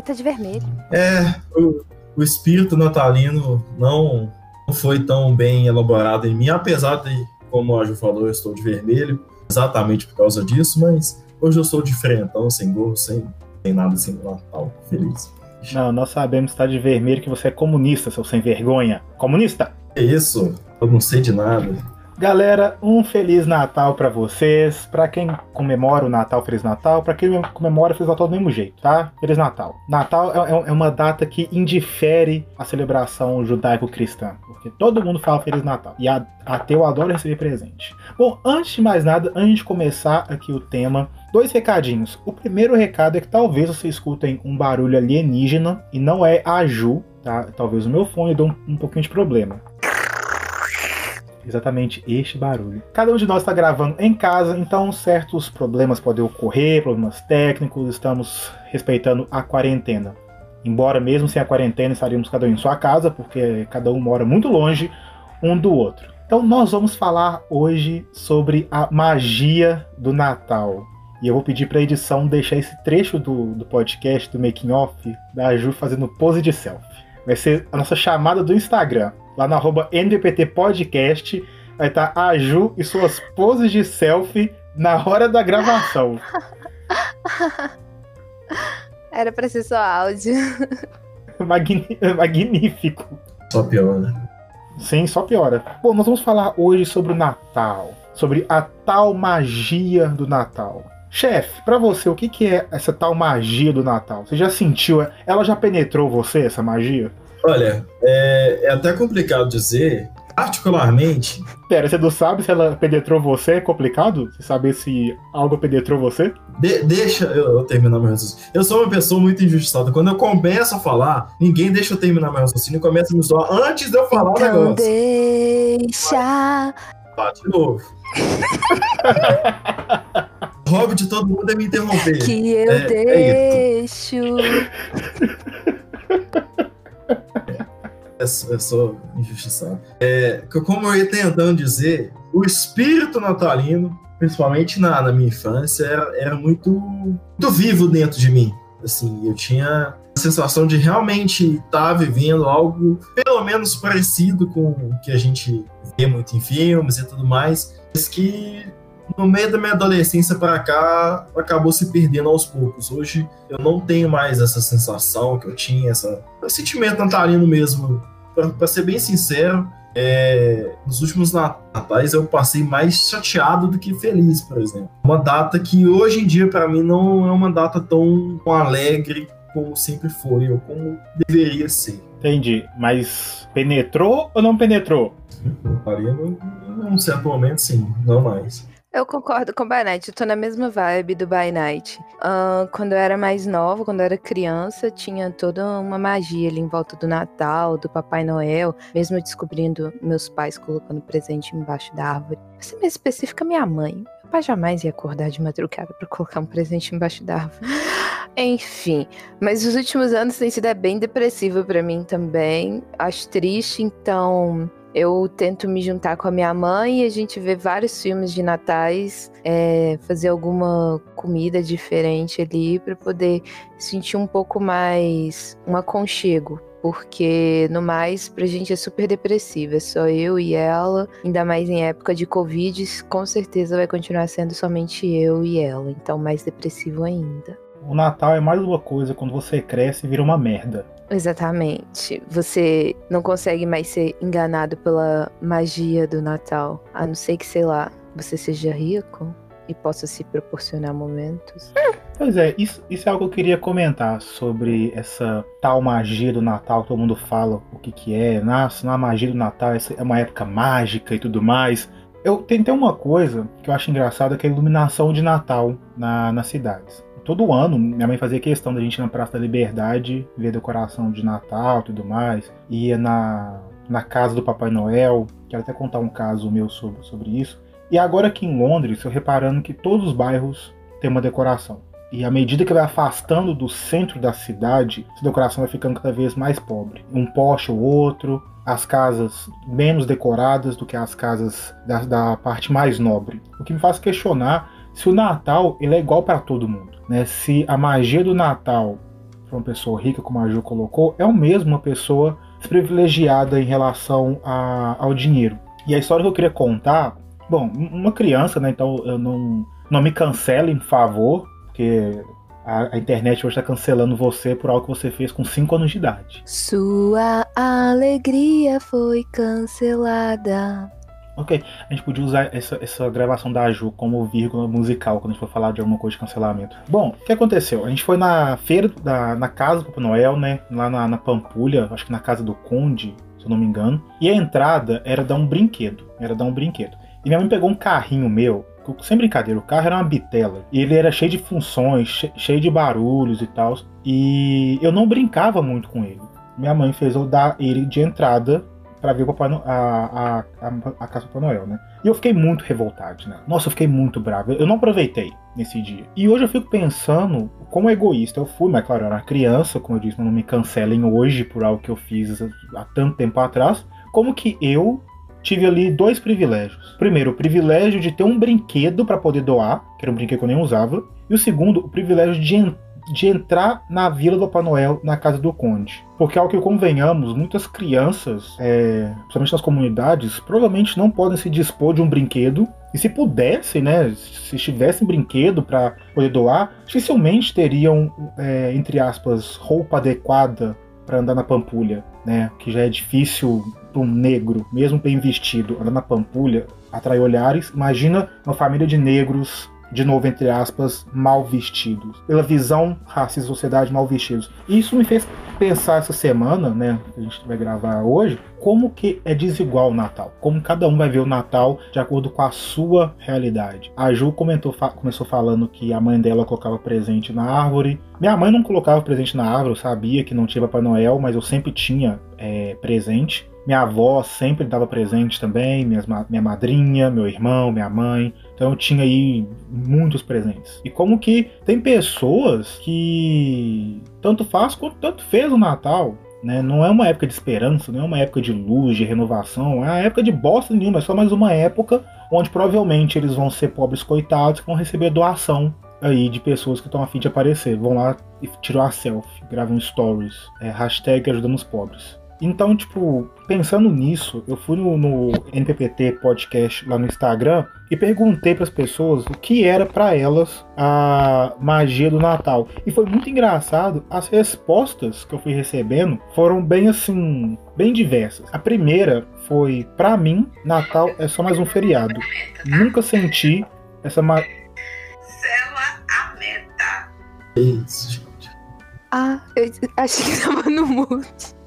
Ele tá de vermelho. É, o, o espírito natalino não, não foi tão bem elaborado em mim, apesar de, como a Ju falou, eu estou de vermelho, exatamente por causa disso, mas hoje eu sou de frentão, sem gorro, sem, sem nada assim no Natal, feliz. Não, nós sabemos que está de vermelho que você é comunista, seu sem vergonha. Comunista? É isso, eu não sei de nada. Galera, um feliz Natal para vocês. Para quem comemora o Natal, feliz Natal. Para quem comemora, feliz Natal do mesmo jeito, tá? Feliz Natal. Natal é, é, é uma data que indifere a celebração judaico-cristã, porque todo mundo fala feliz Natal. E a, ateu adora receber presente. Bom, antes de mais nada, antes de começar aqui o tema, dois recadinhos. O primeiro recado é que talvez vocês escutem um barulho alienígena e não é a Ju, tá? Talvez o meu fone dê um, um pouquinho de problema exatamente este barulho. Cada um de nós está gravando em casa, então certos problemas podem ocorrer, problemas técnicos, estamos respeitando a quarentena. Embora mesmo sem a quarentena estaríamos cada um em sua casa, porque cada um mora muito longe um do outro. Então nós vamos falar hoje sobre a magia do Natal. E eu vou pedir para a edição deixar esse trecho do, do podcast, do making off, da Ju fazendo pose de selfie. Vai ser a nossa chamada do Instagram lá no arroba NBPT Podcast, vai estar a Ju e suas poses de selfie na hora da gravação. Era pra ser só áudio. magnífico. Só piora. Sim, só piora. Bom, nós vamos falar hoje sobre o Natal. Sobre a tal magia do Natal. Chefe, para você, o que, que é essa tal magia do Natal? Você já sentiu? Ela já penetrou você, essa magia? Olha, é, é até complicado dizer, particularmente. Pera, você não sabe se ela penetrou você? É complicado? Você saber se algo penetrou você? De, deixa eu, eu, terminar meu raciocínio. Eu sou uma pessoa muito injustiçada. Quando eu começo a falar, ninguém deixa eu terminar meu raciocínio e começa a me zoar antes de eu falar então o negócio. Deixa. Tá, de novo. hobby de todo mundo é me interromper. Que eu é, deixo. É eu sou injustiçado. É, como eu ia tentando dizer, o espírito natalino, principalmente na, na minha infância, era, era muito, muito vivo dentro de mim. Assim, eu tinha a sensação de realmente estar tá vivendo algo pelo menos parecido com o que a gente vê muito em filmes e tudo mais, mas que no meio da minha adolescência para cá acabou se perdendo aos poucos. Hoje eu não tenho mais essa sensação que eu tinha, essa, esse sentimento natalino mesmo para ser bem sincero, é, nos últimos natais eu passei mais chateado do que feliz, por exemplo. Uma data que hoje em dia para mim não é uma data tão alegre como sempre foi ou como deveria ser. Entendi, mas penetrou ou não penetrou? Faria num certo momento, sim, não mais. Eu concordo com o By Night, eu tô na mesma vibe do By Night. Uh, quando eu era mais nova, quando eu era criança, tinha toda uma magia ali em volta do Natal, do Papai Noel, mesmo descobrindo meus pais colocando presente embaixo da árvore. Pra ser mais específica, minha mãe. Meu pai jamais ia acordar de madrugada para colocar um presente embaixo da árvore. Enfim, mas os últimos anos têm sido bem depressivo para mim também. Acho triste, então eu tento me juntar com a minha mãe e a gente vê vários filmes de natais, é, fazer alguma comida diferente ali para poder sentir um pouco mais um aconchego. Porque no mais, pra gente é super depressivo. É só eu e ela. Ainda mais em época de Covid, com certeza vai continuar sendo somente eu e ela. Então, mais depressivo ainda. O Natal é mais uma coisa, quando você cresce, vira uma merda. Exatamente. Você não consegue mais ser enganado pela magia do Natal. A não ser que, sei lá, você seja rico e possa se proporcionar momentos. Pois é, isso, isso é algo que eu queria comentar sobre essa tal magia do Natal, todo mundo fala o que, que é. Nossa, na magia do Natal é uma época mágica e tudo mais. Eu tentei uma coisa que eu acho engraçada, que é a iluminação de Natal na, nas cidades todo ano, minha mãe fazia questão da gente ir na Praça da Liberdade, ver decoração de Natal e tudo mais. Ia na, na casa do Papai Noel. Quero até contar um caso meu sobre, sobre isso. E agora aqui em Londres, estou reparando que todos os bairros têm uma decoração. E à medida que vai afastando do centro da cidade, essa decoração vai ficando cada vez mais pobre. Um poste ou outro, as casas menos decoradas do que as casas da, da parte mais nobre. O que me faz questionar se o Natal ele é igual para todo mundo. Né? Se a magia do Natal para uma pessoa rica, como a Ju colocou, é o mesmo uma pessoa privilegiada em relação a, ao dinheiro. E a história que eu queria contar, bom, uma criança, né? Então eu não, não me cancele em favor, porque a, a internet hoje está cancelando você por algo que você fez com 5 anos de idade. Sua alegria foi cancelada. Ok, a gente podia usar essa, essa gravação da Ju como vírgula musical quando a gente for falar de alguma coisa de cancelamento. Bom, o que aconteceu? A gente foi na feira, da, na casa do Papai Noel, né? Lá na, na Pampulha, acho que na casa do Conde, se eu não me engano. E a entrada era dar um brinquedo. Era dar um brinquedo. E minha mãe pegou um carrinho meu, sem brincadeira, o carro era uma bitela. E ele era cheio de funções, cheio de barulhos e tal. E eu não brincava muito com ele. Minha mãe fez eu dar ele de entrada para ver o Papai no... a, a, a, a casa do Papai Noel, né? E eu fiquei muito revoltado, né? Nossa, eu fiquei muito bravo. Eu não aproveitei nesse dia. E hoje eu fico pensando como egoísta eu fui, mas claro, eu era criança, como eu disse, não me cancelem hoje por algo que eu fiz há tanto tempo atrás. Como que eu tive ali dois privilégios. Primeiro, o privilégio de ter um brinquedo para poder doar, que era um brinquedo que eu nem usava. E o segundo, o privilégio de entrar de entrar na Vila do Papai Noel, na casa do Conde. Porque, ao que convenhamos, muitas crianças, é, principalmente nas comunidades, provavelmente não podem se dispor de um brinquedo. E se pudessem, né, se tivessem brinquedo para poder doar, dificilmente teriam, é, entre aspas, roupa adequada para andar na Pampulha, né? Que já é difícil para um negro, mesmo bem vestido, andar na Pampulha, atrair olhares. Imagina uma família de negros de novo, entre aspas, mal vestidos. Pela visão racista da sociedade, mal vestidos. E isso me fez pensar essa semana, né, a gente vai gravar hoje, como que é desigual o Natal. Como cada um vai ver o Natal de acordo com a sua realidade. A Ju comentou, fa começou falando que a mãe dela colocava presente na árvore. Minha mãe não colocava presente na árvore, eu sabia que não tinha Papai Noel, mas eu sempre tinha é, presente. Minha avó sempre dava presente também, minhas, minha madrinha, meu irmão, minha mãe. Então eu tinha aí muitos presentes. E como que tem pessoas que tanto faz quanto tanto fez o Natal. Né? Não é uma época de esperança, não é uma época de luz, de renovação, é uma época de bosta nenhuma, é só mais uma época onde provavelmente eles vão ser pobres coitados que vão receber doação aí de pessoas que estão a fim de aparecer. Vão lá e tirar uma selfie, gravam stories, é, hashtag ajudando os pobres. Então, tipo, pensando nisso, eu fui no, no NPPT podcast lá no Instagram e perguntei para as pessoas o que era para elas a magia do Natal. E foi muito engraçado, as respostas que eu fui recebendo foram bem assim, bem diversas. A primeira foi: para mim, Natal é só mais um feriado. Nunca senti essa magia. Sela a meta. Isso, gente. Ah, eu achei que tava no mute.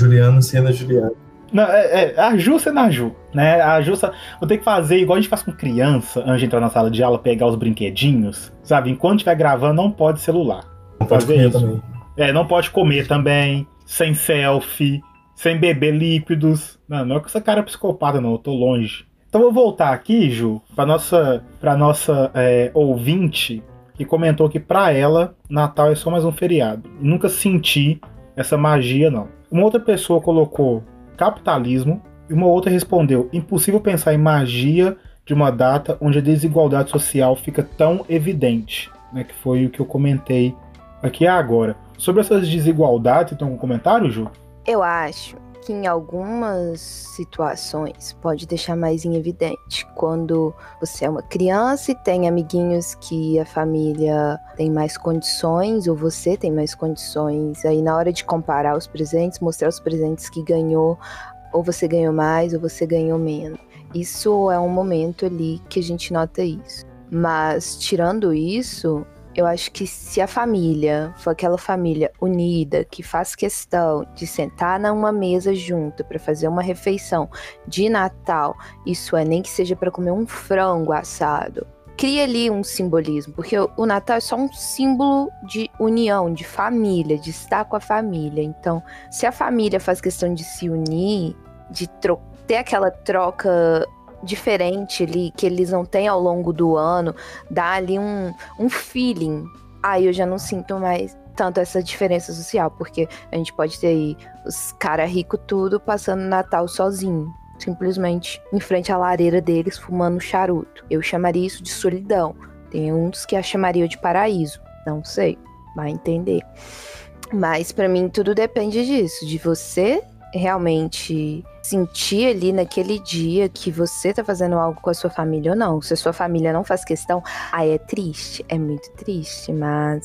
Juliano sendo Juliano. Não, é, é, a Ju sendo a Ju, né? A Ju, vou ter que fazer igual a gente faz com criança antes de entrar na sala de aula, pegar os brinquedinhos, sabe? Enquanto estiver gravando, não pode celular. Não pode Fazer comer isso. também. É, não pode comer também, sem selfie, sem beber líquidos. Não, não é com essa cara psicopata, não, eu tô longe. Então vou voltar aqui, Ju, pra nossa, pra nossa é, ouvinte, que comentou que pra ela, Natal é só mais um feriado. Nunca senti essa magia, não. Uma outra pessoa colocou capitalismo e uma outra respondeu: impossível pensar em magia de uma data onde a desigualdade social fica tão evidente, né? Que foi o que eu comentei aqui agora. Sobre essas desigualdades, tem algum comentário, Ju? Eu acho que em algumas situações pode deixar mais em evidente. Quando você é uma criança e tem amiguinhos que a família tem mais condições, ou você tem mais condições, aí na hora de comparar os presentes, mostrar os presentes que ganhou, ou você ganhou mais, ou você ganhou menos. Isso é um momento ali que a gente nota isso. Mas tirando isso, eu acho que se a família for aquela família unida que faz questão de sentar numa mesa junto para fazer uma refeição de Natal, isso é nem que seja para comer um frango assado, cria ali um simbolismo, porque o, Natal é só um símbolo de união, de família, de estar com a família. Então, se a família faz questão de se unir, de ter aquela troca diferente ali que eles não têm ao longo do ano, dá ali um, um feeling. Aí eu já não sinto mais tanto essa diferença social, porque a gente pode ter aí os caras ricos tudo passando Natal sozinho simplesmente em frente à lareira deles fumando charuto. Eu chamaria isso de solidão. Tem uns que a chamariam de paraíso. Não sei, vai entender. Mas para mim tudo depende disso, de você realmente sentir ali naquele dia que você tá fazendo algo com a sua família ou não. Se a sua família não faz questão, aí é triste, é muito triste, mas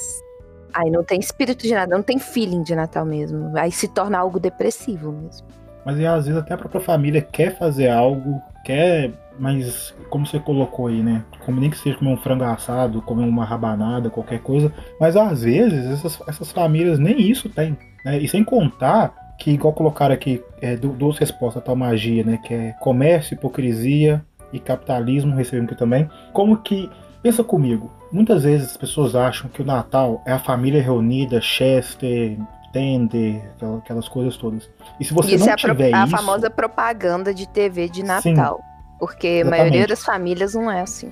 aí não tem espírito de nada, não tem feeling de Natal mesmo. Aí se torna algo depressivo mesmo. Mas às vezes até a própria família quer fazer algo, quer, mas como você colocou aí, né? Como nem que seja comer um frango assado, comer uma rabanada, qualquer coisa. Mas às vezes essas, essas famílias nem isso têm. Né? E sem contar que, igual colocaram aqui, é, duas respostas a tal magia, né? Que é comércio, hipocrisia e capitalismo, recebemos aqui também. Como que. Pensa comigo, muitas vezes as pessoas acham que o Natal é a família reunida, Chester, Tender, aquelas coisas todas. E se você isso não é a, tiver a isso, famosa propaganda de TV de Natal. Sim, porque a exatamente. maioria das famílias não é assim.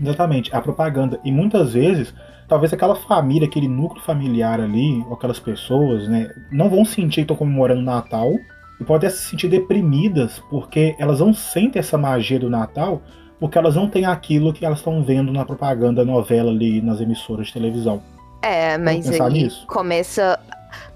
Exatamente, a propaganda. E muitas vezes, talvez aquela família, aquele núcleo familiar ali, ou aquelas pessoas, né, não vão sentir que estão comemorando Natal e podem se sentir deprimidas porque elas não sentem essa magia do Natal porque elas não têm aquilo que elas estão vendo na propaganda, novela ali, nas emissoras de televisão. É, mas aí nisso? começa.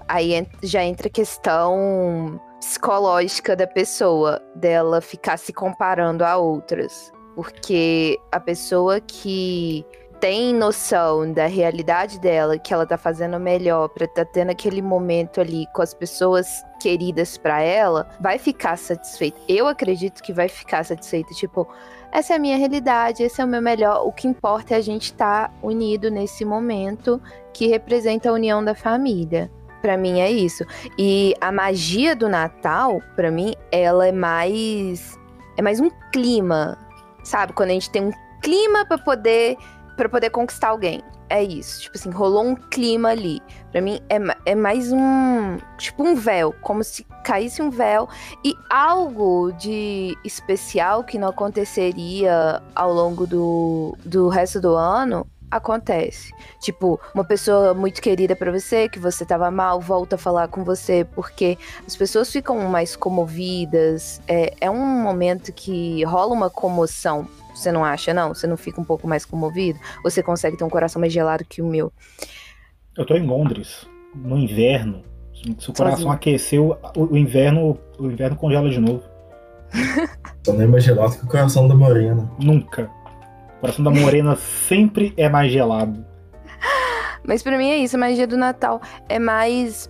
Aí já entra a questão psicológica da pessoa, dela ficar se comparando a outras. Porque a pessoa que tem noção da realidade dela, que ela tá fazendo melhor pra tá tendo aquele momento ali com as pessoas queridas pra ela, vai ficar satisfeita. Eu acredito que vai ficar satisfeita, tipo, essa é a minha realidade, esse é o meu melhor. O que importa é a gente estar unido nesse momento que representa a união da família. Pra mim é isso. E a magia do Natal, pra mim, ela é mais é mais um clima, sabe? Quando a gente tem um clima pra poder para poder conquistar alguém. É isso. Tipo assim, rolou um clima ali. Pra mim é, é mais um, tipo um véu, como se caísse um véu e algo de especial que não aconteceria ao longo do, do resto do ano acontece. Tipo, uma pessoa muito querida pra você, que você tava mal, volta a falar com você, porque as pessoas ficam mais comovidas. É, é um momento que rola uma comoção. Você não acha, não? Você não fica um pouco mais comovido? Você consegue ter um coração mais gelado que o meu? Eu tô em Londres, no inverno. Se o coração Sozinho. aqueceu, o, o inverno, o inverno congela de novo. Tô nem mais gelado que o coração da Morena. Nunca. O coração da morena sempre é mais gelado. Mas pra mim é isso, a magia do Natal é mais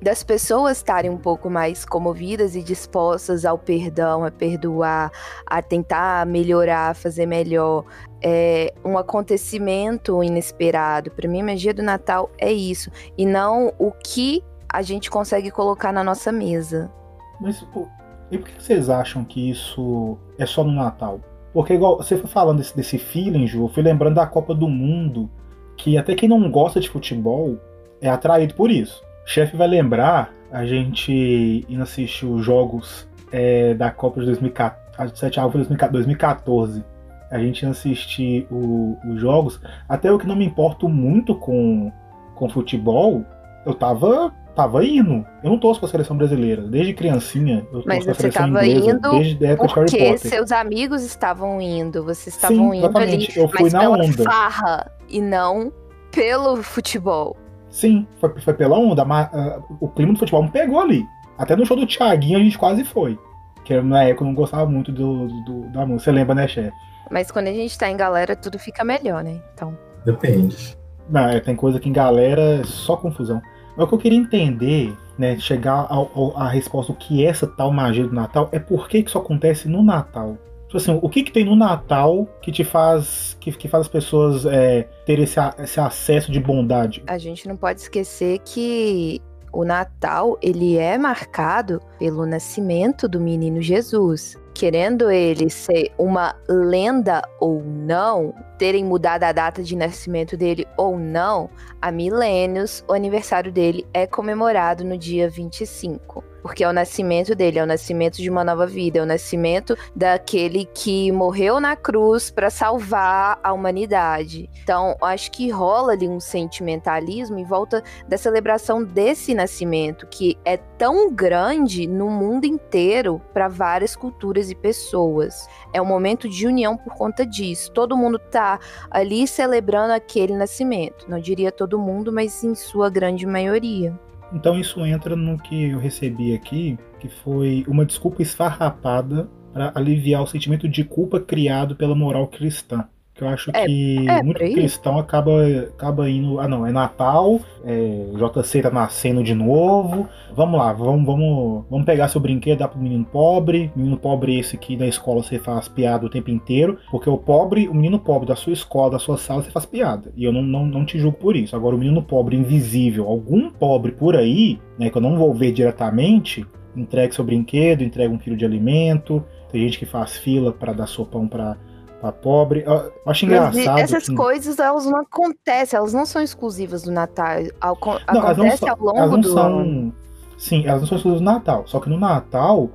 das pessoas estarem um pouco mais comovidas e dispostas ao perdão, a perdoar, a tentar melhorar, fazer melhor. É um acontecimento inesperado. Pra mim, a magia do Natal é isso. E não o que a gente consegue colocar na nossa mesa. Mas pô, e por que vocês acham que isso é só no Natal? Porque igual você foi falando desse, desse feeling, Ju, eu fui lembrando da Copa do Mundo, que até quem não gosta de futebol é atraído por isso. O chefe vai lembrar a gente indo assistir os jogos é, da Copa de 2014, 7 a 2014. A gente ia assistir o- os jogos. Até eu que não me importo muito com, com futebol, eu tava, tava indo. Eu não torço pra seleção brasileira. Desde criancinha, eu torço Mas pra você seleção tava inglesa. indo desde a época de Harry Porque Potter. seus amigos estavam indo, vocês estavam indo ali, exatamente. Eu fui mas na pela onda. farra e não pelo futebol. Sim, foi, foi pela onda. mas, ah, o clima do futebol me pegou ali. Até no show do Thiaguinho a gente quase foi. Que na época eu não gostava muito do, do- da música. Você lembra, né, chefe? Mas quando a gente tá em galera, tudo fica melhor, né? Então, Depende. Não, é, tem coisa que em galera é só confusão. Mas o que eu queria entender, né, chegar à resposta o que é essa tal magia do Natal, é por que isso acontece no Natal. Tipo assim, o que que tem no Natal que te faz, que, que faz as pessoas é, esse, esse acesso de bondade? a gente não pode esquecer que o Natal, ele é marcado pelo nascimento do menino Jesus. Querendo ele ser uma lenda ou não, terem mudado a data de nascimento dele ou não, há milênios o aniversário dele é comemorado no dia 25. Porque é o nascimento dele, é o nascimento de uma nova vida, é o nascimento daquele que morreu na cruz para salvar a humanidade. Então, acho que rola ali um sentimentalismo em volta da celebração desse nascimento, que é tão grande no mundo inteiro para várias culturas e pessoas. É um momento de união por conta disso. Todo mundo tá ali celebrando aquele nascimento. Não diria todo mundo, mas em sua grande maioria. Então isso entra no que eu recebi aqui, que foi uma desculpa esfarrapada para aliviar o sentimento de culpa criado pela moral cristã. Que eu acho É, que é, muito cristão acaba, acaba indo. Ah, não, é Natal, é, JC tá nascendo de novo. Vamos lá, vamos, vamos, vamos pegar seu brinquedo dar pro menino pobre. Menino pobre esse que na escola você faz piada o tempo inteiro. Porque o pobre, o menino pobre da sua escola, da sua sala, você faz piada. E eu não, não, não te julgo por isso. Agora, o menino pobre invisível, algum pobre por aí, né, que eu não vou ver diretamente, entregue seu brinquedo, entrega um quilo de alimento. Tem gente que faz fila para dar sopão para pra pobre. Eu acho Mas engraçado. essas que- coisas, elas não acontecem, elas não são exclusivas do Natal. Ao- Não, acontece ao longo elas não do são. ano. Sim, elas não são exclusivas do Natal. Só que no Natal,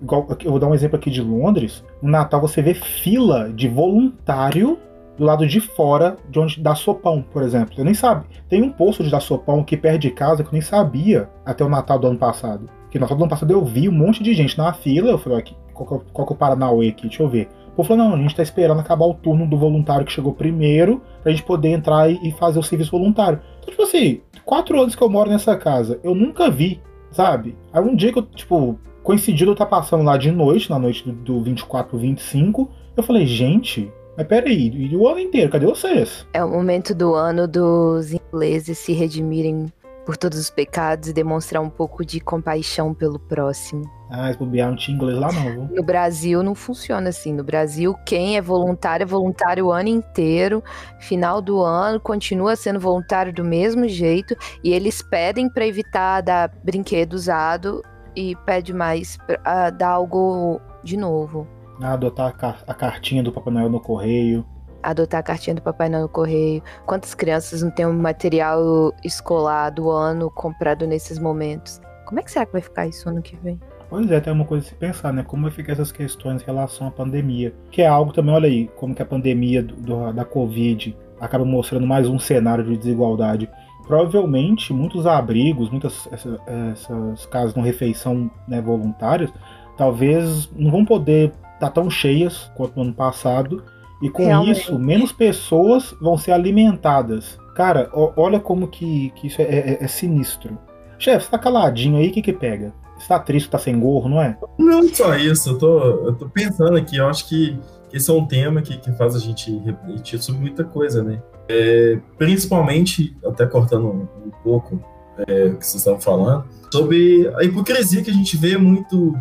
igual, eu vou dar um exemplo aqui de Londres. No Natal você vê fila de voluntário do lado de fora de onde dá sopão, por exemplo. Eu nem sabe. Tem um posto de dar sopão aqui perto de casa que eu nem sabia até o Natal do ano passado. Que no Natal do ano passado eu vi um monte de gente na fila. Eu falei, aqui, qual, que é qual que é o Paranauê aqui? Deixa eu ver. Povo falou, não, a gente tá esperando acabar o turno do voluntário que chegou primeiro, pra gente poder entrar e, fazer o serviço voluntário. Então, tipo assim, quatro anos que eu moro nessa casa, eu nunca vi, sabe? Aí um dia que eu, tipo, coincidiu eu estar passando lá de noite, na noite do, do 24 pro 25, eu falei, gente, mas peraí, e o ano inteiro, cadê vocês? É o momento do ano dos ingleses se redimirem por todos os pecados e demonstrar um pouco de compaixão pelo próximo. Ah, bobear não tinha inglês lá não, viu? No Brasil não funciona assim. No Brasil, quem é voluntário é voluntário o ano inteiro. Final do ano, continua sendo voluntário do mesmo jeito. E eles pedem para evitar dar brinquedo usado e pede mais para dar algo de novo. Ah, adotar a, car- a cartinha do Papai Noel no correio. Adotar a cartinha do Papai Noel no correio. Quantas crianças não têm um material escolar do ano comprado nesses momentos? Como é que será que vai ficar isso ano que vem? Pois é, tem uma coisa a se pensar, né? Como vai ficar essas questões em relação à pandemia. Que é algo também, olha aí, como que a pandemia do- do- da Covid acaba mostrando mais um cenário de desigualdade. Provavelmente, muitos abrigos, muitas essa- essas casas de refeição né, voluntárias, talvez não vão poder estar tão cheias quanto no ano passado. E com Realmente. isso, menos pessoas vão ser alimentadas. Cara, ó- olha como que, que isso é, é- é sinistro. Chefe, você tá caladinho aí, o que que pega? Você tá triste, tá sem gorro, não é? Não só isso, eu tô, eu tô pensando aqui, eu acho que, esse é um tema que, que faz a gente refletir sobre muita coisa, né? É, principalmente, até cortando um, um pouco é, o que vocês estavam falando, sobre a hipocrisia que a gente vê muito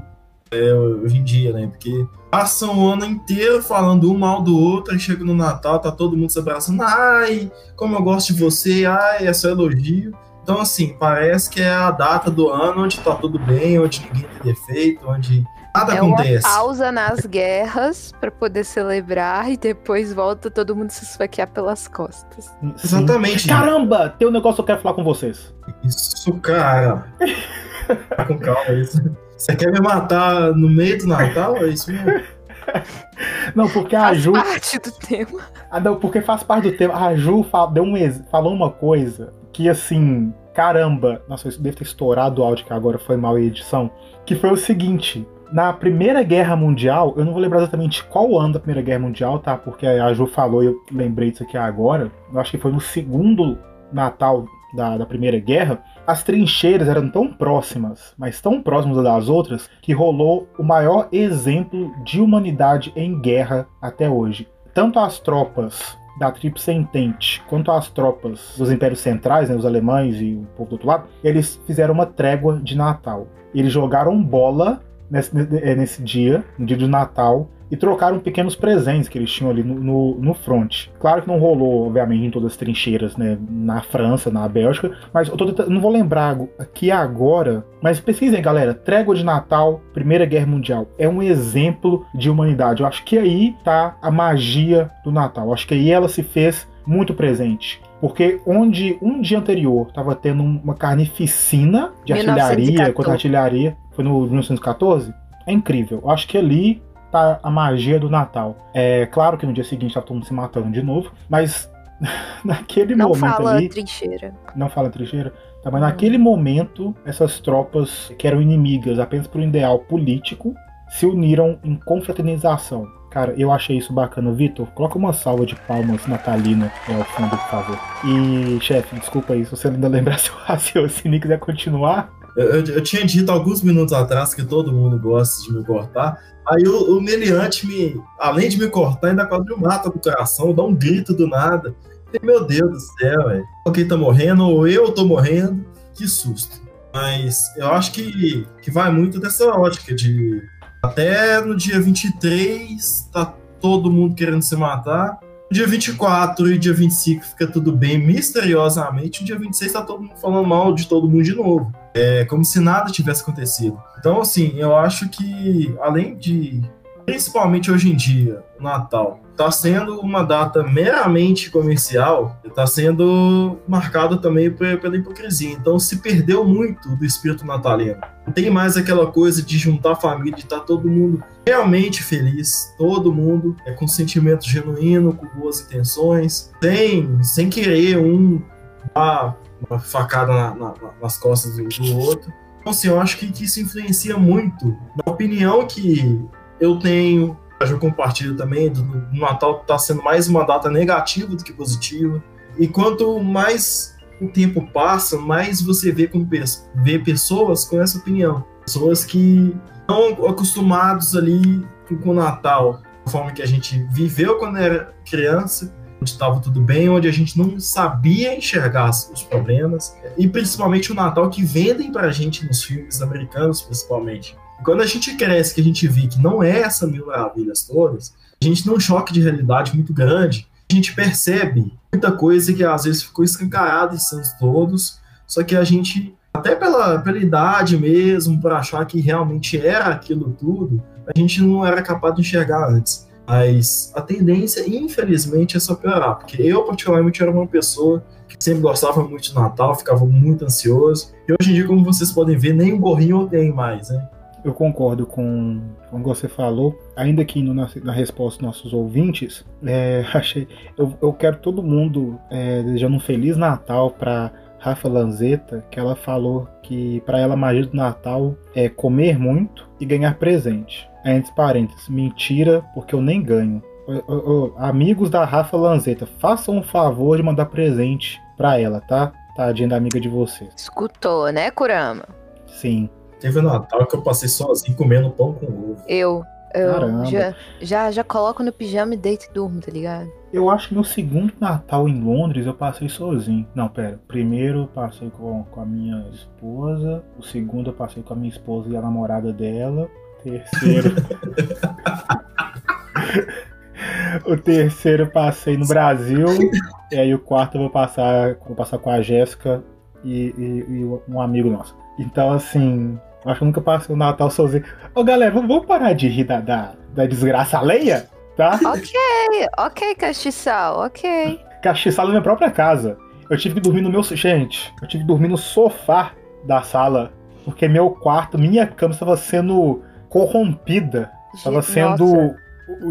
é, hoje em dia, né? Porque passam o ano inteiro falando um mal do outro, aí chega no Natal, tá todo mundo se abraçando, ai, como eu gosto de você, ai, é só elogio. Então, assim, parece que é a data do ano onde tá tudo bem, onde ninguém tem defeito, onde nada é uma acontece. pausa nas guerras para poder celebrar e depois volta todo mundo se esfaquear pelas costas. Sim. Exatamente. Caramba, tem um negócio que eu quero falar com vocês. Isso, cara. Tá com calma isso. Você quer me matar no meio do Natal? É isso mesmo? Não, porque a Faz Ju. parte do tema. Ah, não, porque faz parte do tema. A Ju deu um ex- falou uma coisa que assim. Caramba, nossa, isso deve ter estourado o áudio que agora foi mal a edição. Que foi o seguinte: na Primeira Guerra Mundial, eu não vou lembrar exatamente qual ano da Primeira Guerra Mundial, tá? Porque a Ju falou e eu lembrei disso aqui agora. Eu acho que foi no segundo Natal da, da Primeira Guerra. As trincheiras eram tão próximas, mas tão próximas das outras, que rolou o maior exemplo de humanidade em guerra até hoje. Tanto as tropas da Tríplice Entente quanto as tropas dos Impérios Centrais, né, os alemães e o povo do outro lado, eles fizeram uma trégua de Natal. Eles jogaram bola nesse, nesse dia, no dia do Natal, e trocaram pequenos presentes que eles tinham ali no, no, no front. Claro que não rolou, obviamente, em todas as trincheiras, né? Na França, na Bélgica, mas eu tô tentando, não vou lembrar aqui agora, mas pesquisem, galera. Trégua de Natal, Primeira Guerra Mundial. É um exemplo de humanidade. Eu acho que aí tá a magia do Natal. Eu acho que aí ela se fez muito presente. Porque onde um dia anterior estava tendo uma carnificina de artilharia contra artilharia, foi no 1914, é incrível. Eu acho que ali tá a magia do Natal. É claro que no dia seguinte tá todo mundo se matando de novo, mas naquele não momento fala ali. trincheira. Não fala trincheira. Tá, mas naquele momento, essas tropas que eram inimigas apenas por um ideal político se uniram em confraternização. Cara, eu achei isso bacana. Vitor, coloca uma salva de palmas natalina é, ao fundo, por favor. E, chefe, desculpa aí, se você ainda lembrar seu raciocínio e quiser continuar. Eu, eu, eu, tinha dito alguns minutos atrás que todo mundo gosta de me cortar. Aí o, o meliante, me, além de me cortar, ainda quase me mata do coração, dá um grito do nada. E, meu Deus do céu, velho. Alguém tá morrendo, ou eu tô morrendo. Que susto. Mas eu acho que, que vai muito dessa ótica de até no dia 23 tá todo mundo querendo se matar. Dia 24 e dia 25 fica tudo bem misteriosamente. No dia 26 tá todo mundo falando mal de todo mundo de novo. É como se nada tivesse acontecido. Então, assim, eu acho que além de principalmente hoje em dia, o Natal, está sendo uma data meramente comercial, está sendo marcado também pela hipocrisia. Então se perdeu muito do espírito natalino. Não tem mais aquela coisa de juntar a família, de estar tá todo mundo realmente feliz, todo mundo é com sentimento genuíno, com boas intenções, sem, sem querer um dar uma facada na, na, nas costas do, do outro. Então, assim, eu acho que, que isso influencia muito na opinião que eu tenho, eu compartilho também, do, Natal está sendo mais uma data negativa do que positiva. E quanto mais o tempo passa, mais você vê, com, vê pessoas com essa opinião. Pessoas que estão acostumados ali com o Natal, da forma que a gente viveu quando era criança, onde estava tudo bem, onde a gente não sabia enxergar os problemas, e principalmente o Natal que vendem para a gente nos filmes americanos, principalmente. Quando a gente cresce, que a gente vê que não é essa mil maravilhas todas, a gente tem um choque de realidade muito grande. A gente percebe muita coisa que às vezes ficou escancarada em Santos todos, só que a gente, até pela, pela idade mesmo, para achar que realmente era aquilo tudo, a gente não era capaz de enxergar antes. Mas a tendência, infelizmente, é só piorar, porque eu, particularmente, era uma pessoa que sempre gostava muito de Natal, ficava muito ansioso. E hoje em dia, como vocês podem ver, nem o gorrinho eu tenho mais, né? Eu concordo com, o que você falou, ainda que no, na, na, resposta dos nossos ouvintes, é, achei, eu, eu quero todo mundo é, desejando um Feliz Natal para Rafa Lanzetta, que ela falou que para ela a magia do Natal é comer muito e ganhar presente. Entre parênteses, mentira, porque eu nem ganho. amigos da Rafa Lanzetta, façam um favor de mandar presente para ela, tá? Tadinha da amiga de vocês. Escutou, né, Kurama? Sim. Teve um Natal que eu passei sozinho comendo pão com ovo. Eu. Eu já, já, já coloco no pijama e deito e durmo, tá ligado? Eu acho que no segundo Natal em Londres eu passei sozinho. Não, pera. Primeiro eu passei com, com a minha esposa. O segundo eu passei com a minha esposa e a namorada dela. Terceiro. o terceiro eu passei no Brasil. e aí o quarto eu vou passar, vou passar com a Jéssica e, e, e um amigo nosso. Então, assim, Acho que nunca passei o Natal sozinho. Ô, galera, vamos parar de rir da, da, da desgraça alheia, tá? Ok, ok, castiçal, ok. Castiçal na minha própria casa. Eu tive que dormir no meu. Gente, eu tive que dormir no sofá da sala. Porque meu quarto, minha cama estava sendo corrompida. Estava sendo. Nossa.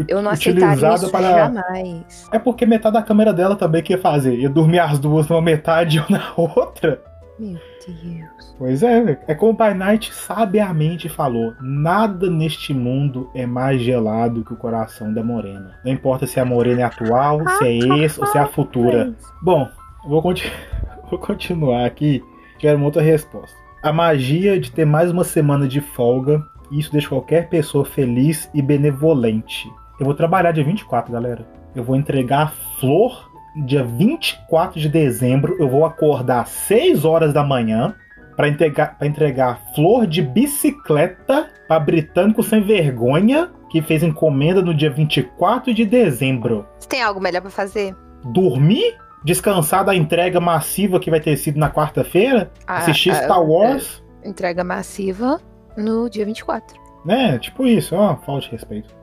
Eu não utilizada para. Jamais. É porque metade da câmera dela também que ia fazer. Ia dormir as duas numa metade e eu na outra. Meu Deus. Pois é, é como o By Night sabiamente falou: nada neste mundo é mais gelado que o coração da morena. Não importa se a morena é atual, se é esse ou se é a futura. Bom, vou, continu vou continuar aqui. Tiver uma outra resposta. A magia de ter mais uma semana de folga, isso deixa qualquer pessoa feliz e benevolente. Eu vou trabalhar dia 24, galera. Eu vou entregar flor dia 24 de dezembro. Eu vou acordar às 6 horas da manhã pra entregar, pra entregar flor de bicicleta pra britânico sem vergonha que fez encomenda no dia 24 de dezembro. Você tem algo melhor pra fazer? Dormir? Descansar da entrega massiva que vai ter sido na quarta-feira? Ah, Assistir ah, Star Wars? Entrega massiva no dia 24. Né? Tipo isso, ó, falta de respeito.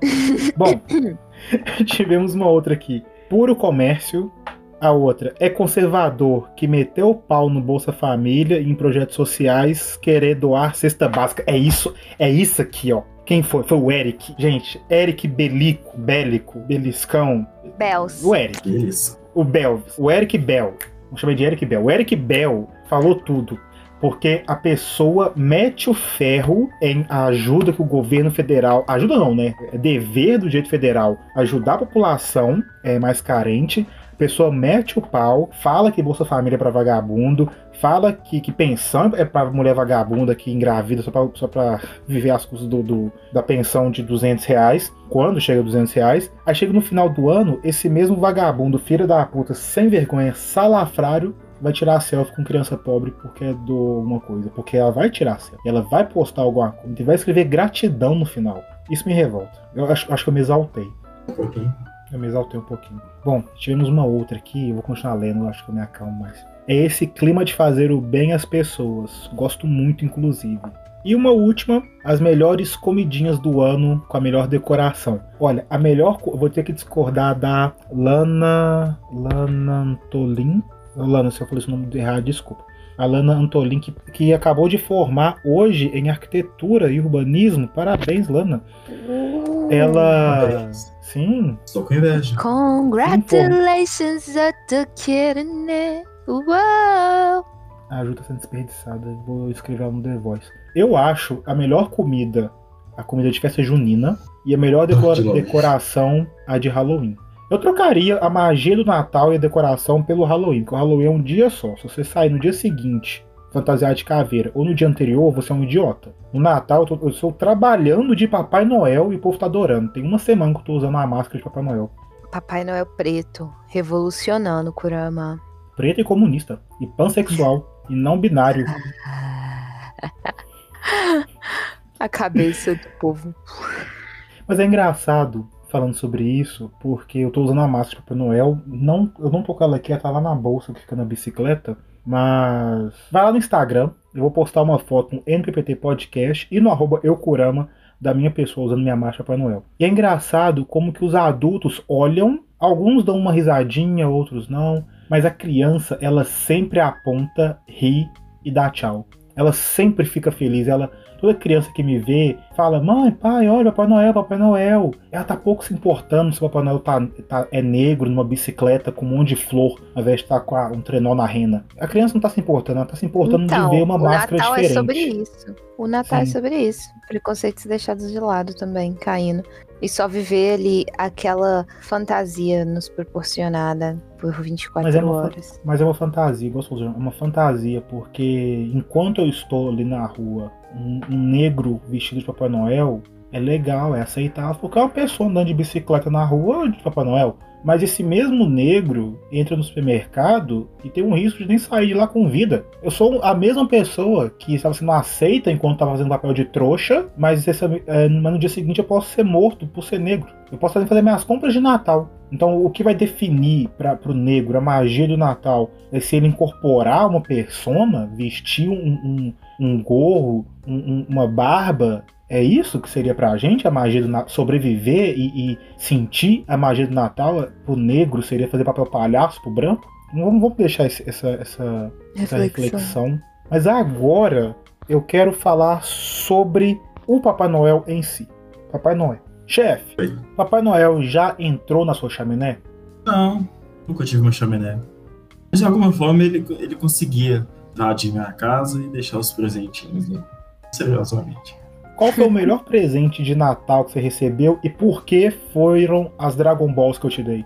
Bom, tivemos uma outra aqui. Puro comércio. A outra é conservador que meteu o pau no Bolsa Família e em projetos sociais querer doar cesta básica. É isso, é isso aqui, ó. Quem foi? Foi o Eric. Gente, Eric Belico, Bélico, Beliscão. Bells. O Eric. Isso. O Bell. O Eric Bell. Vamos chamar de Eric Bell. O Eric Bell falou tudo. Porque a pessoa mete o ferro em ajuda que o governo federal. Ajuda não, né? É dever do direito federal ajudar a população é, mais carente. A pessoa mete o pau, fala que Bolsa Família é pra vagabundo, fala que, que pensão é pra mulher vagabunda que engravida só pra viver as custas do, do- da pensão de 200 reais, quando chega a 200 reais. Aí chega no final do ano, esse mesmo vagabundo, filho da puta, sem vergonha, salafrário, vai tirar selfie com criança pobre porque é do alguma coisa. Porque ela vai tirar selfie, ela vai postar alguma coisa, e vai escrever gratidão no final. Isso me revolta. Eu acho, acho que eu me exaltei. Um pouquinho. Eu me exaltei um pouquinho. Bom, tivemos uma outra aqui, eu vou continuar lendo, acho que eu me acalmo mais. É esse clima de fazer o bem às pessoas. Gosto muito, inclusive. E uma última, as melhores comidinhas do ano com a melhor decoração. Olha, a melhor. vou ter que discordar da Lana. Lana Antolin. Lana, se eu falei esse nome errado, desculpa. A Lana Antolin, que, que acabou de formar hoje em arquitetura e urbanismo. Parabéns, Lana. Ela. Parabéns. Sim, Estou com inveja. Congratulations, eu tô querendo. Uou! A ajuda sendo desperdiçada. Vou escrever ela no The Voice. Eu acho a melhor comida a comida de festa junina e a melhor decora- de longe. decoração a de Halloween. Eu trocaria a magia do Natal e a decoração pelo Halloween, porque o Halloween é um dia só. Se você sair no dia seguinte fantasiado de caveira ou no dia anterior, você é um idiota. No Natal, eu, tô, eu estou trabalhando de Papai Noel e o povo tá adorando. Tem uma semana que eu tô usando uma máscara de Papai Noel. Papai Noel preto, revolucionando Kurama. Preto e comunista. E pansexual. e não binário. A cabeça do povo. Mas é engraçado falando sobre isso, porque eu tô usando a máscara Papai Noel. Não, eu não tô com ela aqui, ela tá lá na bolsa que fica na bicicleta. Mas vai lá no Instagram, eu vou postar uma foto no NPPT Podcast e no arroba Eucurama da minha pessoa usando minha máscara Papai Noel. E é engraçado como que os adultos olham, alguns dão uma risadinha, outros não, mas a criança, ela sempre aponta, ri e dá tchau. Ela sempre fica feliz, ela Toda criança que me vê fala: Mãe, pai, olha, Papai Noel, Papai Noel. Ela tá pouco se importando se o Papai Noel tá, tá- é negro numa bicicleta com um monte de flor, ao invés de estar com a- um trenó na rena. A criança não tá se importando, ela tá se importando Então, de ver uma o máscara Natal diferente. é sobre isso. O Natal é Sim. sobre isso. Preconceitos deixados de lado também, caindo. E só viver ali aquela fantasia nos proporcionada por 24 Mas é uma horas. Mas é uma fantasia, gostoso, é uma fantasia, porque enquanto eu estou ali na rua, um, um negro vestido de Papai Noel é legal, é aceitável, porque é uma pessoa andando de bicicleta na rua de Papai Noel. Mas esse mesmo negro entra no supermercado e tem um risco de nem sair de lá com vida. Eu sou a mesma pessoa que estava sendo aceita enquanto estava fazendo papel de trouxa, mas, essa, é, mas no dia seguinte eu posso ser morto por ser negro. Eu posso fazer minhas compras de Natal. Então, o que vai definir para o negro a magia do Natal é se ele incorporar uma persona, vestir um, um, um gorro, um- um- uma barba. É isso que seria pra gente a magia do Natal? Sobreviver e, e sentir a magia do Natal pro negro seria fazer papel palhaço pro branco? Não Vamos, vamos deixar esse- essa, essa, essa Reflexão. reflexão. Mas agora eu quero falar sobre o Papai Noel em si. Papai Noel. Chefe. Papai Noel já entrou na sua chaminé? Não, nunca tive uma chaminé. Mas de alguma forma ele, ele conseguia invadir minha casa e deixar os presentinhos lá. Seriosamente. Qual foi o melhor presente de Natal que você recebeu e por que foram as Dragon Balls que eu te dei?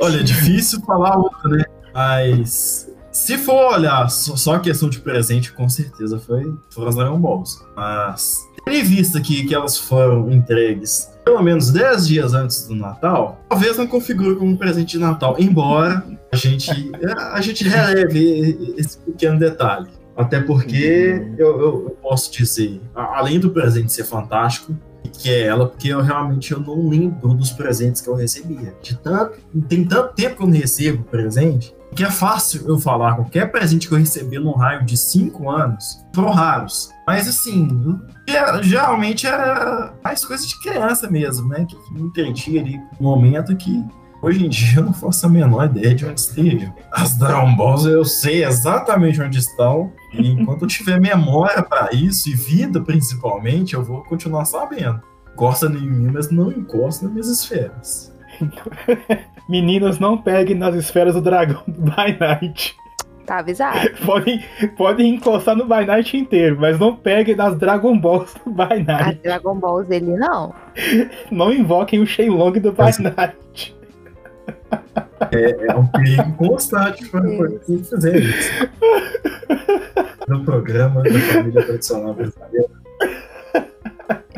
Olha, é difícil falar outra, né? Mas se for olhar só, só a questão de presente, com certeza foi, foram as Dragon Balls. Mas tendo em vista que, que elas foram entregues pelo menos 10 dias antes do Natal, talvez não configure como um presente de Natal, embora a gente, a gente releve esse pequeno detalhe. Até porque eu, eu- eu posso dizer, além do presente ser fantástico, que é ela, porque eu realmente eu não lembro dos presentes que eu recebia. De tanto, tem tanto tempo que eu não recebo presente, que é fácil eu falar qualquer presente que eu recebi num raio de 5 anos, foram raros. Mas assim, ger- geralmente era mais coisa de criança mesmo, né? Que me entendia ali no momento que Hoje em dia eu não faço a menor ideia de onde estejam. As Dragon Balls eu sei exatamente onde estão. E enquanto eu tiver memória para isso, e vida principalmente, eu vou continuar sabendo. Encosta em mim, mas não encosta nas minhas esferas. Meninas, não peguem nas esferas do dragão do By Night. Tá avisado. Podem, podem encostar no By Night inteiro, mas não peguem nas Dragon Balls do By Night. Dragon Balls dele não. Não invoquem o Shenlong do By Mas- Night. É um perigo constante para quem fizer isso. No programa da família tradicional brasileira.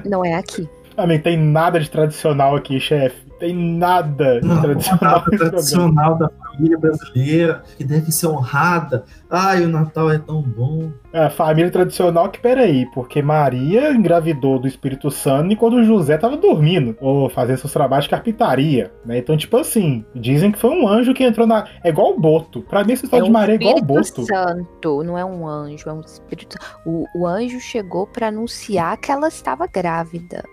Não é aqui. Também tem nada de tradicional aqui, chefe. Tem nada Não, tradicional. Tradicional da família brasileira, que deve ser honrada. Ai, o Natal é tão bom. A família tradicional que, peraí, porque Maria engravidou do Espírito Santo enquanto José tava dormindo, ou fazendo seus trabalhos de carpintaria, né? Então, tipo assim, dizem que foi um anjo que entrou na... É igual o Boto. Pra mim, essa história de Maria é igual o Espírito Boto. Santo, não é um anjo, é um espírito. O, o anjo chegou pra anunciar que ela estava grávida.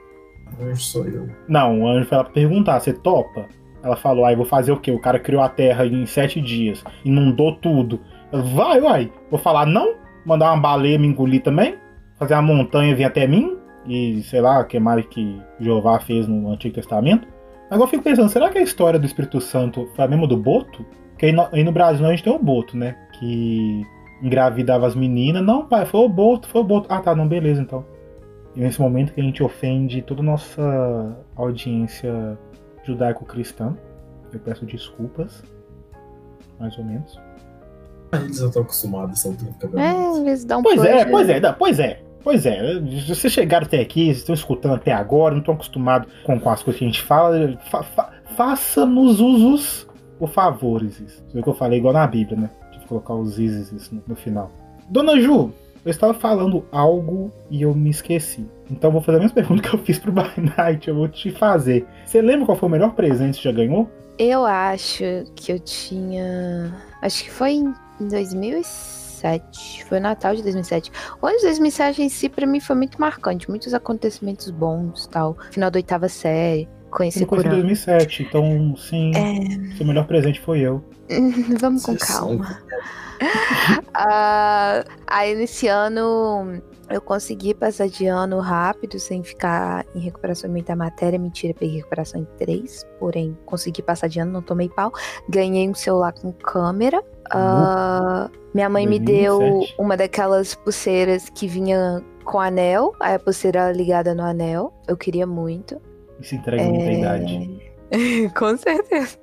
Hoje sou eu. Não, o anjo foi lá pra perguntar, você topa? Ela falou, aí vou fazer o quê? O cara criou a Terra em sete dias, inundou tudo. Ela, vai, vai. Vou falar não? Mandar uma baleia me engolir também? Fazer uma montanha vir até mim? E sei lá, que mais que Jeová fez no Antigo Testamento? Agora eu fico pensando, será que a história do Espírito Santo foi a mesma do Boto? Porque aí no, aí no Brasil a gente tem o Boto, né? Que engravidava as meninas. Não, pai, foi o Boto, foi o Boto. Ah, tá, não, beleza então. E nesse momento que a gente ofende toda a nossa audiência judaico-cristã, eu peço desculpas, mais ou menos. Eles já estão acostumados a É, campeonato. às vezes dá um Pois é, pois é, pois é. Pois é, vocês chegaram até aqui, vocês estão escutando até agora, não estão acostumados com, com as coisas que a gente fala. Fa, fa, Faça-nos usos, por favor, Isis. Isso é o que eu falei igual na Bíblia, né? Tive que colocar os Isis no, no final. Dona Ju, eu estava falando algo e eu me esqueci. Então vou fazer a mesma pergunta que eu fiz pro By Night, eu vou te fazer. Você lembra qual foi o melhor presente que já ganhou? Eu acho que eu tinha. Acho que foi em 2007. Foi Natal de 2007. O ano de 2007 em si, pra mim, foi muito marcante. Muitos acontecimentos bons tal. Final da oitava série. Eu Conheci não conheci em Kurama. 2007, então sim, É, seu melhor presente foi eu. Vamos com calma. Ah, aí nesse ano eu consegui passar de ano rápido, sem ficar em recuperação em muita matéria. Mentira, peguei recuperação em três, porém consegui passar de ano, não tomei pau. Ganhei um celular com câmera. Ah, minha mãe me deu 2007. uma daquelas pulseiras que vinha com anel, aí a pulseira ligada no anel. Eu queria muito. Isso entrega muita É. idade. Com certeza.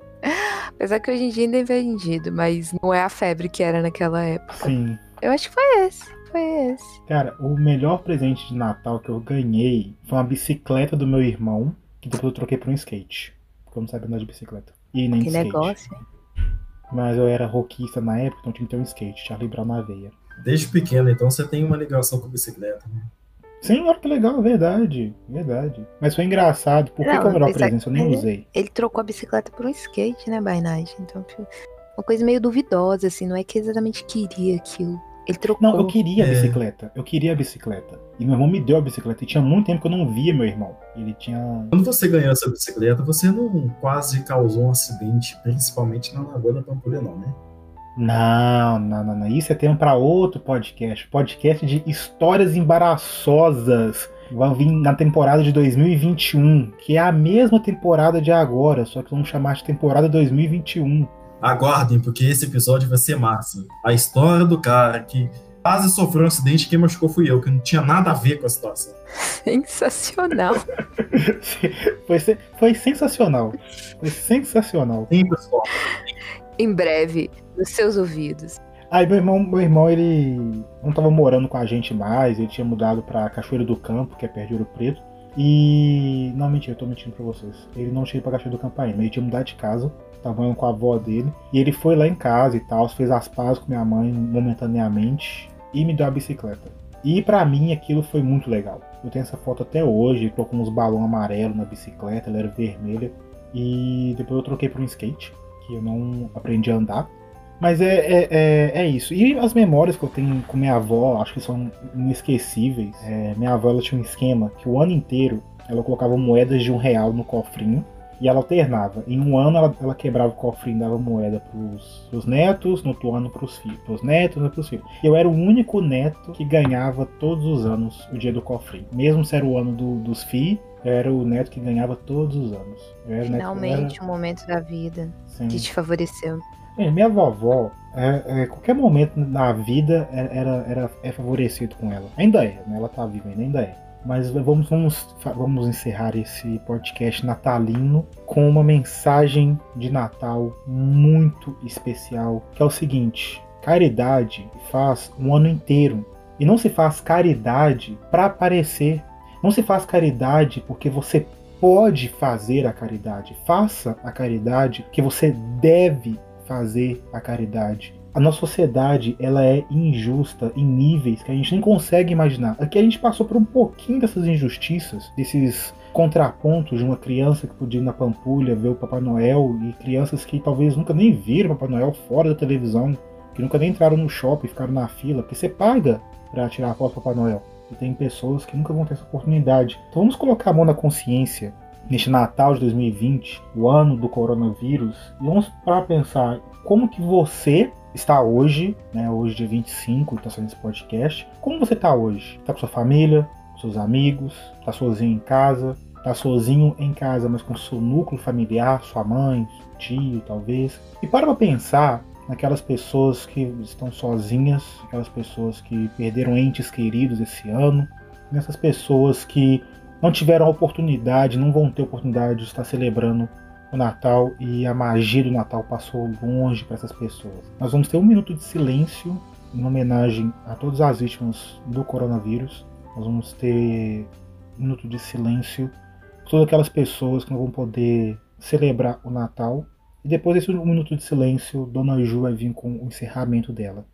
Apesar que hoje em dia ainda é vendido, mas não é a febre que era naquela época. Sim. Eu acho que foi esse. Foi esse. Cara, o melhor presente de Natal que eu ganhei foi uma bicicleta do meu irmão, que depois eu troquei por um skate. Porque eu não sabia andar de bicicleta. E nem de Que skate. negócio. hein? Mas eu era rockista na época, então tinha que ter um skate, Charlie Brown na veia. Desde pequeno, então você tem uma ligação com bicicleta. né? Sim, olha que legal, verdade. Verdade. Mas foi engraçado. Por que, é melhor mas presente? Eu nem é- usei. Ele trocou a bicicleta por um skate, né, By Night? Então, tipo, uma coisa meio duvidosa, assim. Não é que exatamente queria aquilo. Ele trocou. Não, eu queria a É. bicicleta. Eu queria a bicicleta. E meu irmão me deu a bicicleta. E tinha muito tempo que eu não via meu irmão. Ele tinha. Quando você ganhou essa bicicleta, você não quase causou um acidente, principalmente na Lagoa da Pampulha, não, né? Não, não, não, não. Isso é tema para outro podcast. Podcast de histórias embaraçosas. Vai vir na temporada de 2021, que é a mesma temporada de agora, só que vamos chamar de temporada 2021. Aguardem, porque esse episódio vai ser massa. A história do cara que quase sofreu um acidente e quem machucou fui eu, que não tinha nada a ver com a situação. Sensacional. Foi, foi sensacional. Foi sensacional. Sim, pessoal. Em breve, nos seus ouvidos. Aí meu irmão, meu irmão, ele não tava morando com a gente mais, ele tinha mudado pra Cachoeira do Campo, que é perto de Ouro Preto. E. Não, mentira, eu tô mentindo pra vocês. Ele não tinha ido pra Cachoeira do Campainho, ele tinha mudado de casa, tava morando com a avó dele. E ele foi lá em casa e tal, fez as pazes com minha mãe momentaneamente e me deu a bicicleta. E pra mim aquilo foi muito legal. Eu tenho essa foto até hoje, colocou uns balões amarelos na bicicleta, ela era vermelha. E depois eu troquei por um skate, que eu não aprendi a andar. Mas é, é, é, é, isso. E as memórias que eu tenho com minha avó, acho que são inesquecíveis. É, minha avó ela tinha um esquema que o ano inteiro ela colocava moedas de um real no cofrinho e ela alternava. Em um ano ela, ela quebrava o cofrinho, dava moeda pros, pros netos, no outro ano pros filhos. Pros netos, no pros filhos. E eu era o único neto que ganhava todos os anos o dia do cofrinho. Mesmo se era o ano do, dos filhos, era o neto que ganhava todos os anos. Finalmente, um momento da vida Sim. que te favoreceu. É, minha vovó, é, é, qualquer momento na vida é, era, era, é favorecido com ela. Ainda é, né? Ela tá viva ainda, ainda é. Mas vamos, vamos, vamos encerrar esse podcast natalino com uma mensagem de Natal muito especial, que é o seguinte: caridade faz um ano inteiro. E não se faz caridade para aparecer. Não se faz caridade porque você pode fazer a caridade. Faça a caridade que você deve fazer a caridade. A nossa sociedade ela é injusta em níveis que a gente nem consegue imaginar. Aqui a gente passou por um pouquinho dessas injustiças, desses contrapontos de uma criança que podia ir na Pampulha ver o Papai Noel e crianças que talvez nunca nem viram o Papai Noel fora da televisão, que nunca nem entraram no shopping, ficaram na fila, porque você paga para tirar a foto do Papai Noel. E tem pessoas que nunca vão ter essa oportunidade. Então vamos colocar a mão na consciência neste Natal de 2020, o ano do coronavírus, e vamos para pensar como que você está hoje, né, hoje dia 25, está sendo esse podcast, como você está hoje? Está com sua família, com seus amigos, está sozinho em casa, está sozinho em casa, mas com seu núcleo familiar, sua mãe, tio, talvez. E para pra pensar naquelas pessoas que estão sozinhas, aquelas pessoas que perderam entes queridos esse ano, nessas pessoas que não tiveram a oportunidade, não vão ter oportunidade de estar celebrando o Natal e a magia do Natal passou longe para essas pessoas. Nós vamos ter um minuto de silêncio em homenagem a todas as vítimas do coronavírus. Nós vamos ter um minuto de silêncio todas aquelas pessoas que não vão poder celebrar o Natal. E depois desse um minuto de silêncio, Dona Ju vai vir com o encerramento dela.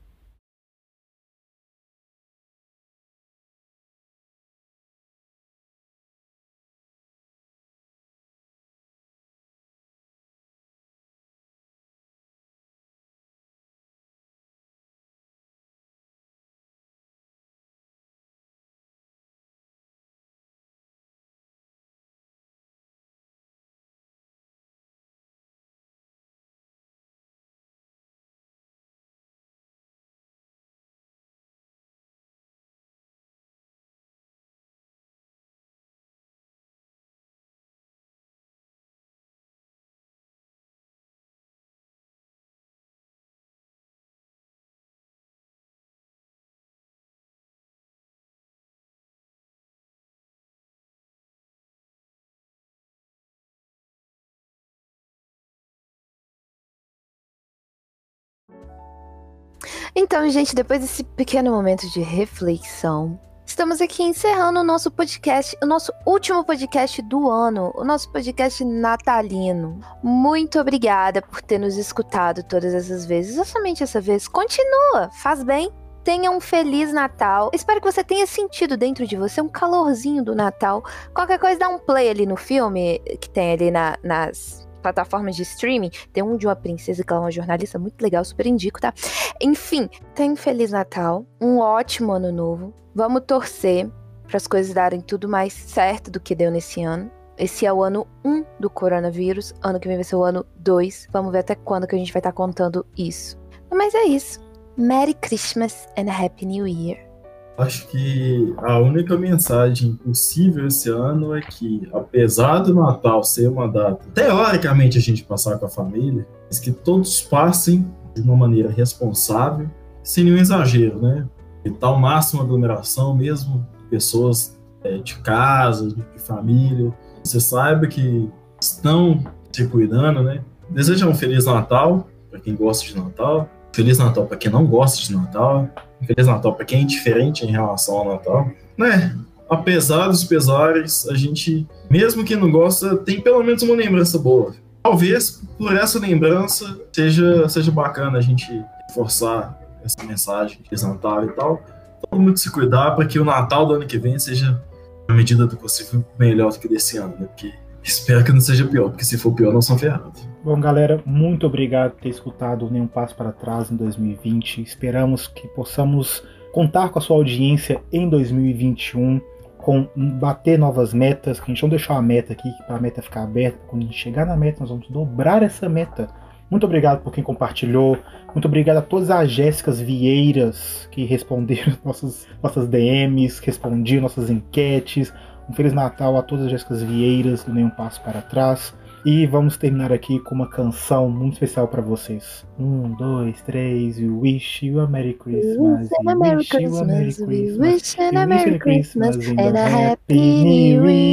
Então, gente, depois desse pequeno momento de reflexão, estamos aqui encerrando o nosso podcast, o nosso último podcast do ano, o nosso podcast natalino. Muito obrigada por ter nos escutado todas essas vezes, ou somente essa vez. Continua, faz bem. Tenha um feliz Natal. Espero que você tenha sentido dentro de você um calorzinho do Natal. Qualquer coisa, dá um play ali no filme que tem ali na, nas plataformas de streaming. Tem um de uma princesa que ela é uma jornalista muito legal, super indico, tá? Enfim, tem Feliz Natal, um ótimo ano novo. Vamos torcer para as coisas darem tudo mais certo do que deu nesse ano. Esse é o ano 1 do coronavírus, ano que vem vai ser o ano 2. Vamos ver até quando que a gente vai estar tá contando isso. Mas é isso. Merry Christmas and Happy New Year. Acho que a única mensagem possível esse ano é que, apesar do Natal ser uma data, teoricamente a gente passar com a família, mas que todos passem de uma maneira responsável, sem nenhum exagero, né? Evitar o máximo aglomeração, mesmo pessoas é, de casa, de família. Você saiba que estão se cuidando, né? Desejar um Feliz Natal para quem gosta de Natal, Feliz Natal para quem não gosta de Natal, Feliz Natal para quem é indiferente em relação ao Natal. Né? apesar dos pesares, a gente, mesmo que não gosta, tem pelo menos uma lembrança boa. Talvez por essa lembrança seja, seja bacana a gente forçar essa mensagem de Natal e tal. Todo mundo se cuidar para que o Natal do ano que vem seja, na medida do possível, melhor do que desse ano, né? Porque espero que não seja pior, porque se for pior, nós somos ferrados. Bom, galera, muito obrigado por ter escutado Nenhum Passo para Trás em 2020. Esperamos que possamos contar com a sua audiência em 2021, com bater novas metas, que a gente não deixou a meta aqui, para a meta ficar aberta. Quando a gente chegar na meta, nós vamos dobrar essa meta. Muito obrigado por quem compartilhou. Muito obrigado a todas as Jéssicas Vieiras que responderam nossas, nossas DMs, respondiam nossas enquetes. Um Feliz Natal a todas as Jéssicas Vieiras do Nenhum Passo para Trás. E vamos terminar aqui com uma canção muito especial para vocês. Um, dois, três. We wish you a Merry Christmas. Wish a Merry Christmas. We wish you a Merry Christmas and a Happy New Year.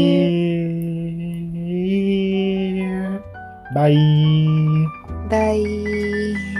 Bye. Bye.